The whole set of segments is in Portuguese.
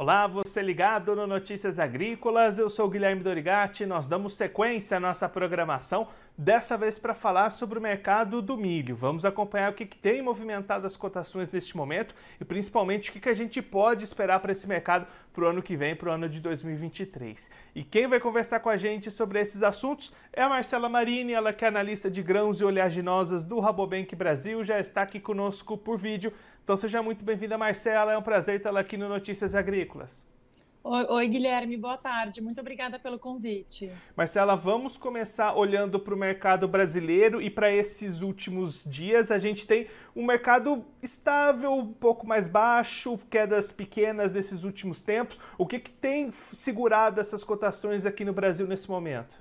Olá, você ligado no Notícias Agrícolas, eu sou Guilherme Dorigati, nós damos sequência à nossa programação, dessa vez para falar sobre o mercado do milho. Vamos acompanhar o que, que tem movimentado as cotações neste momento e principalmente o que, que a gente pode esperar para esse mercado para o ano que vem, para o ano de 2023. E quem vai conversar com a gente sobre esses assuntos é a Marcela Marini, ela que é analista de grãos e oleaginosas do Rabobank Brasil, já está aqui conosco por vídeo. Então seja muito bem-vinda, Marcela. É um prazer tê-la aqui no Notícias Agrícolas. Oi, oi, Guilherme, boa tarde. Muito obrigada pelo convite. Marcela, vamos começar olhando para o mercado brasileiro e para esses últimos dias. A gente tem um mercado estável, um pouco mais baixo, quedas pequenas nesses últimos tempos. O que, que tem segurado essas cotações aqui no Brasil nesse momento?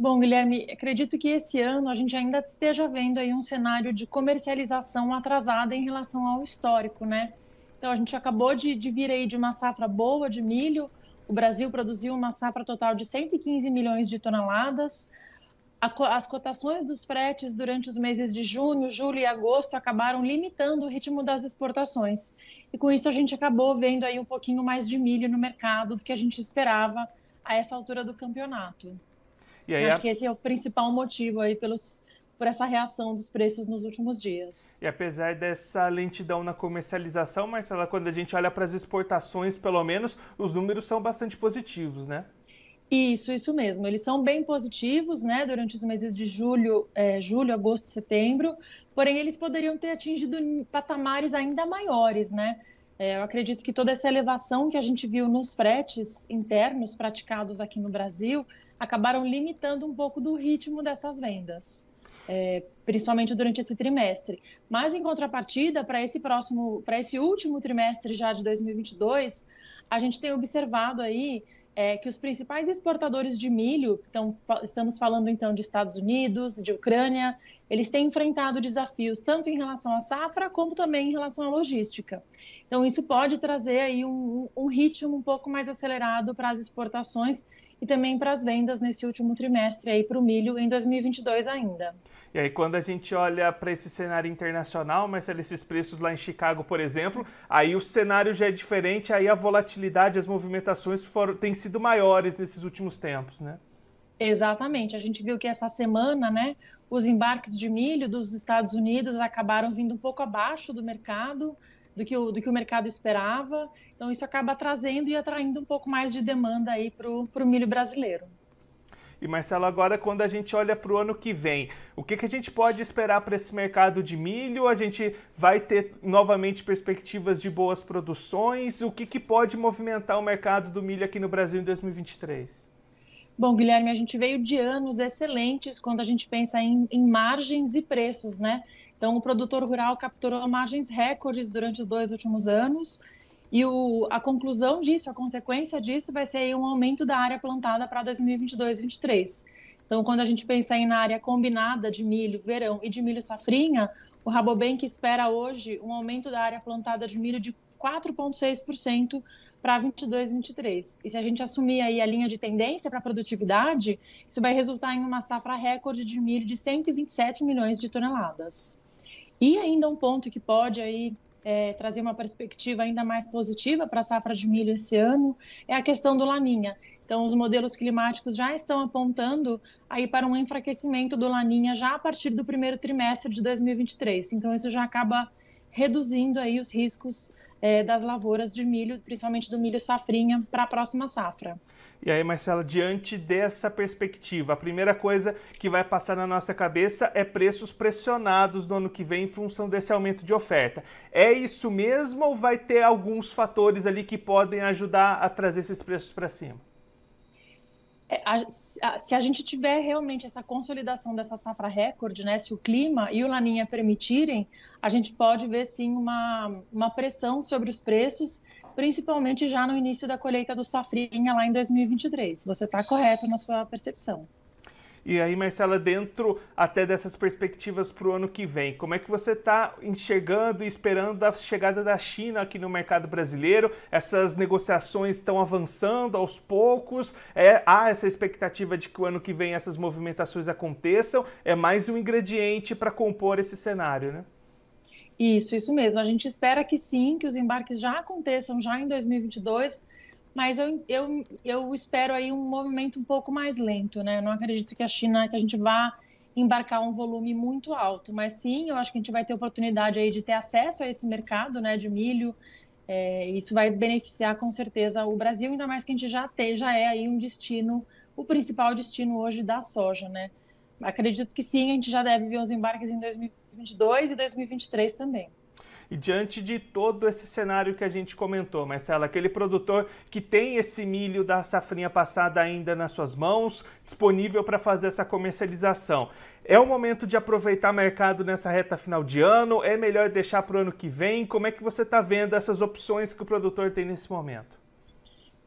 Bom, Guilherme, acredito que esse ano a gente ainda esteja vendo aí um cenário de comercialização atrasada em relação ao histórico, né? Então a gente acabou de, de vir aí de uma safra boa de milho. O Brasil produziu uma safra total de 115 milhões de toneladas. A, as cotações dos fretes durante os meses de junho, julho e agosto acabaram limitando o ritmo das exportações. E com isso a gente acabou vendo aí um pouquinho mais de milho no mercado do que a gente esperava a essa altura do campeonato. E aí, Acho a... que esse é o principal motivo aí pelos, por essa reação dos preços nos últimos dias. E apesar dessa lentidão na comercialização, Marcela, quando a gente olha para as exportações, pelo menos, os números são bastante positivos, né? Isso, isso mesmo. Eles são bem positivos, né, durante os meses de julho, é, julho, agosto, setembro. Porém, eles poderiam ter atingido patamares ainda maiores, né? É, eu acredito que toda essa elevação que a gente viu nos fretes internos praticados aqui no Brasil acabaram limitando um pouco do ritmo dessas vendas, é, principalmente durante esse trimestre. Mas, em contrapartida, para esse próximo, para esse último trimestre já de 2022, a gente tem observado aí é, que os principais exportadores de milho, então, estamos falando então de Estados Unidos, de Ucrânia, eles têm enfrentado desafios tanto em relação à safra como também em relação à logística. Então, isso pode trazer aí um, um ritmo um pouco mais acelerado para as exportações e também para as vendas nesse último trimestre aí para o milho em 2022 ainda. E aí quando a gente olha para esse cenário internacional, mas esses preços lá em Chicago, por exemplo, aí o cenário já é diferente, aí a volatilidade, as movimentações foram, têm sido maiores nesses últimos tempos, né? Exatamente. A gente viu que essa semana, né, os embarques de milho dos Estados Unidos acabaram vindo um pouco abaixo do mercado, do que o, do que o mercado esperava. Então, isso acaba trazendo e atraindo um pouco mais de demanda aí para o milho brasileiro. E Marcelo, agora quando a gente olha para o ano que vem, o que, que a gente pode esperar para esse mercado de milho? A gente vai ter novamente perspectivas de boas produções? O que, que pode movimentar o mercado do milho aqui no Brasil em 2023? Bom, Guilherme, a gente veio de anos excelentes quando a gente pensa em, em margens e preços, né? Então, o produtor rural capturou margens recordes durante os dois últimos anos. E o, a conclusão disso, a consequência disso, vai ser um aumento da área plantada para 2022-2023. Então, quando a gente pensa na área combinada de milho, verão e de milho safrinha, o Rabobank espera hoje um aumento da área plantada de milho de 4,6% para 22, 23. E se a gente assumir aí a linha de tendência para produtividade, isso vai resultar em uma safra recorde de milho de 127 milhões de toneladas. E ainda um ponto que pode aí é, trazer uma perspectiva ainda mais positiva para a safra de milho esse ano é a questão do laninha. Então, os modelos climáticos já estão apontando aí para um enfraquecimento do laninha já a partir do primeiro trimestre de 2023. Então, isso já acaba reduzindo aí os riscos é, das lavouras de milho, principalmente do milho safrinha, para a próxima safra. E aí, Marcela, diante dessa perspectiva, a primeira coisa que vai passar na nossa cabeça é preços pressionados no ano que vem em função desse aumento de oferta. É isso mesmo ou vai ter alguns fatores ali que podem ajudar a trazer esses preços para cima? É, se a gente tiver realmente essa consolidação dessa safra recorde, né, se o clima e o Laninha permitirem, a gente pode ver sim uma, uma pressão sobre os preços, principalmente já no início da colheita do safrinha lá em 2023. Você está correto na sua percepção. E aí, Marcela, dentro até dessas perspectivas para o ano que vem, como é que você está enxergando e esperando a chegada da China aqui no mercado brasileiro? Essas negociações estão avançando aos poucos? É, há essa expectativa de que o ano que vem essas movimentações aconteçam? É mais um ingrediente para compor esse cenário, né? Isso, isso mesmo. A gente espera que sim, que os embarques já aconteçam já em 2022, mas eu, eu, eu espero aí um movimento um pouco mais lento, né? Eu não acredito que a China, que a gente vá embarcar um volume muito alto, mas sim, eu acho que a gente vai ter oportunidade aí de ter acesso a esse mercado, né, de milho. É, isso vai beneficiar com certeza o Brasil, ainda mais que a gente já tem, já é aí um destino, o principal destino hoje da soja, né? Acredito que sim, a gente já deve ver os embarques em 2022 e 2023 também. E diante de todo esse cenário que a gente comentou, Marcela, aquele produtor que tem esse milho da safrinha passada ainda nas suas mãos, disponível para fazer essa comercialização, é o momento de aproveitar mercado nessa reta final de ano? É melhor deixar para o ano que vem? Como é que você está vendo essas opções que o produtor tem nesse momento?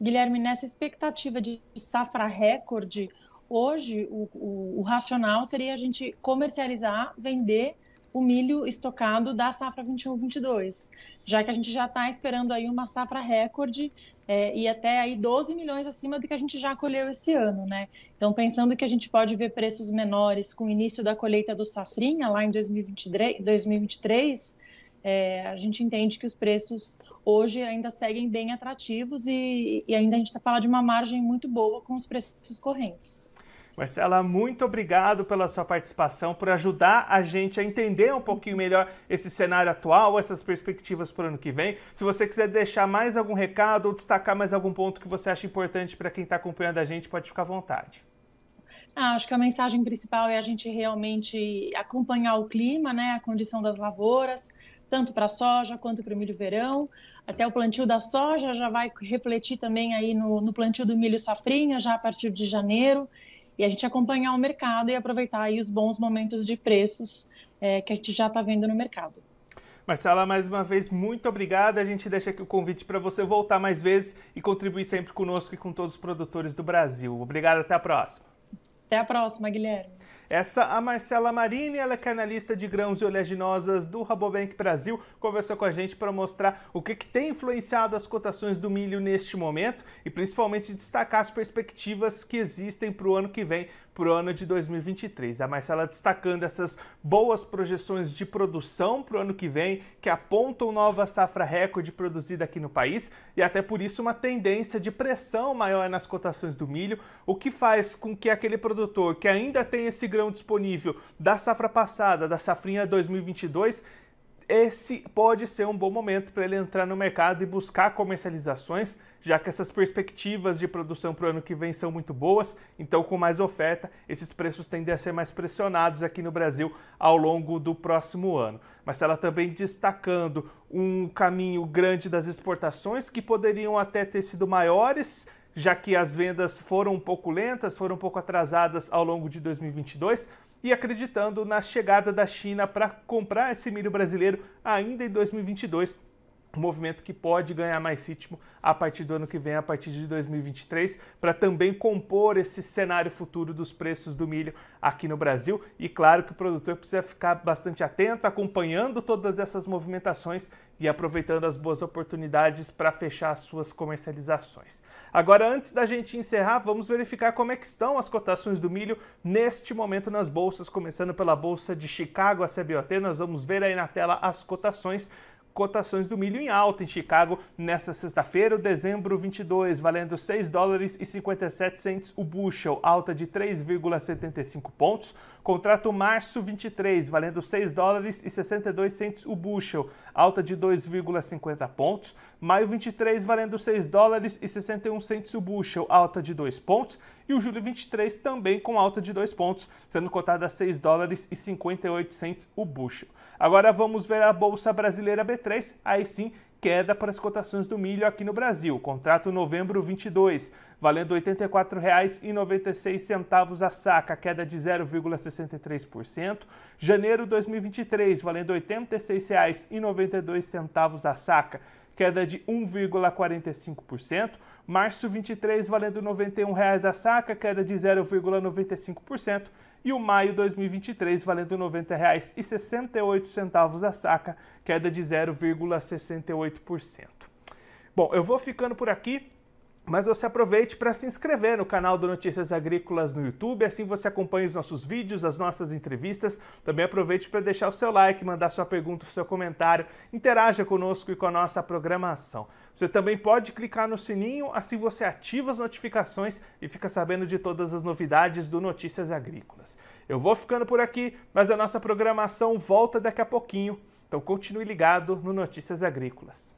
Guilherme, nessa expectativa de safra recorde, hoje o, o, o racional seria a gente comercializar, vender o milho estocado da safra 21-22, já que a gente já está esperando aí uma safra recorde é, e até aí 12 milhões acima do que a gente já colheu esse ano, né? Então, pensando que a gente pode ver preços menores com o início da colheita do safrinha lá em 2023, 2023 é, a gente entende que os preços hoje ainda seguem bem atrativos e, e ainda a gente está falando de uma margem muito boa com os preços correntes. Marcela, muito obrigado pela sua participação, por ajudar a gente a entender um pouquinho melhor esse cenário atual, essas perspectivas para o ano que vem. Se você quiser deixar mais algum recado ou destacar mais algum ponto que você acha importante para quem está acompanhando a gente, pode ficar à vontade. Ah, acho que a mensagem principal é a gente realmente acompanhar o clima, né, a condição das lavouras, tanto para a soja quanto para o milho verão. Até o plantio da soja já vai refletir também aí no, no plantio do milho safrinha, já a partir de janeiro e a gente acompanhar o mercado e aproveitar aí os bons momentos de preços é, que a gente já está vendo no mercado. Marcela, mais uma vez, muito obrigada. A gente deixa aqui o convite para você voltar mais vezes e contribuir sempre conosco e com todos os produtores do Brasil. Obrigado, até a próxima. Até a próxima, Guilherme. Essa a Marcela Marini, ela é canalista de grãos e oleaginosas do Rabobank Brasil, conversou com a gente para mostrar o que, que, tem influenciado as cotações do milho neste momento e principalmente destacar as perspectivas que existem para o ano que vem para o ano de 2023. A Marcela destacando essas boas projeções de produção para o ano que vem, que apontam nova safra recorde produzida aqui no país e até por isso uma tendência de pressão maior nas cotações do milho, o que faz com que aquele produtor que ainda tem esse disponível da safra passada, da safrinha 2022, esse pode ser um bom momento para ele entrar no mercado e buscar comercializações, já que essas perspectivas de produção para o ano que vem são muito boas. Então, com mais oferta, esses preços tendem a ser mais pressionados aqui no Brasil ao longo do próximo ano. Mas ela também destacando um caminho grande das exportações que poderiam até ter sido maiores já que as vendas foram um pouco lentas, foram um pouco atrasadas ao longo de 2022, e acreditando na chegada da China para comprar esse milho brasileiro ainda em 2022 um movimento que pode ganhar mais ritmo a partir do ano que vem, a partir de 2023, para também compor esse cenário futuro dos preços do milho aqui no Brasil. E claro que o produtor precisa ficar bastante atento, acompanhando todas essas movimentações e aproveitando as boas oportunidades para fechar as suas comercializações. Agora, antes da gente encerrar, vamos verificar como é que estão as cotações do milho neste momento nas bolsas, começando pela bolsa de Chicago, a CBOT. Nós vamos ver aí na tela as cotações cotações do milho em alta em Chicago nesta sexta-feira, dezembro 22, valendo 6 dólares e 57 cents o bushel, alta de 3,75 pontos. Contrato março 23, valendo 6 dólares e 62 cents o bushel, alta de 2,50 pontos. Maio 23, valendo 6 dólares e 61 cents o bushel, alta de 2 pontos. E o julho 23 também com alta de 2 pontos, sendo cotado a 6 dólares e 58 cents o bushel. Agora vamos ver a Bolsa Brasileira B3, aí sim queda para as cotações do milho aqui no Brasil. Contrato novembro 22, valendo R$ 84,96 a saca, queda de 0,63%. Janeiro 2023, valendo R$ 86,92 a saca, queda de 1,45%. Março 23, valendo R$ 91,00 a saca, queda de 0,95% e o maio 2023 valendo R$ 90,68 a saca, queda de 0,68%. Bom, eu vou ficando por aqui. Mas você aproveite para se inscrever no canal do Notícias Agrícolas no YouTube, assim você acompanha os nossos vídeos, as nossas entrevistas. Também aproveite para deixar o seu like, mandar sua pergunta, seu comentário, interaja conosco e com a nossa programação. Você também pode clicar no sininho, assim você ativa as notificações e fica sabendo de todas as novidades do Notícias Agrícolas. Eu vou ficando por aqui, mas a nossa programação volta daqui a pouquinho, então continue ligado no Notícias Agrícolas.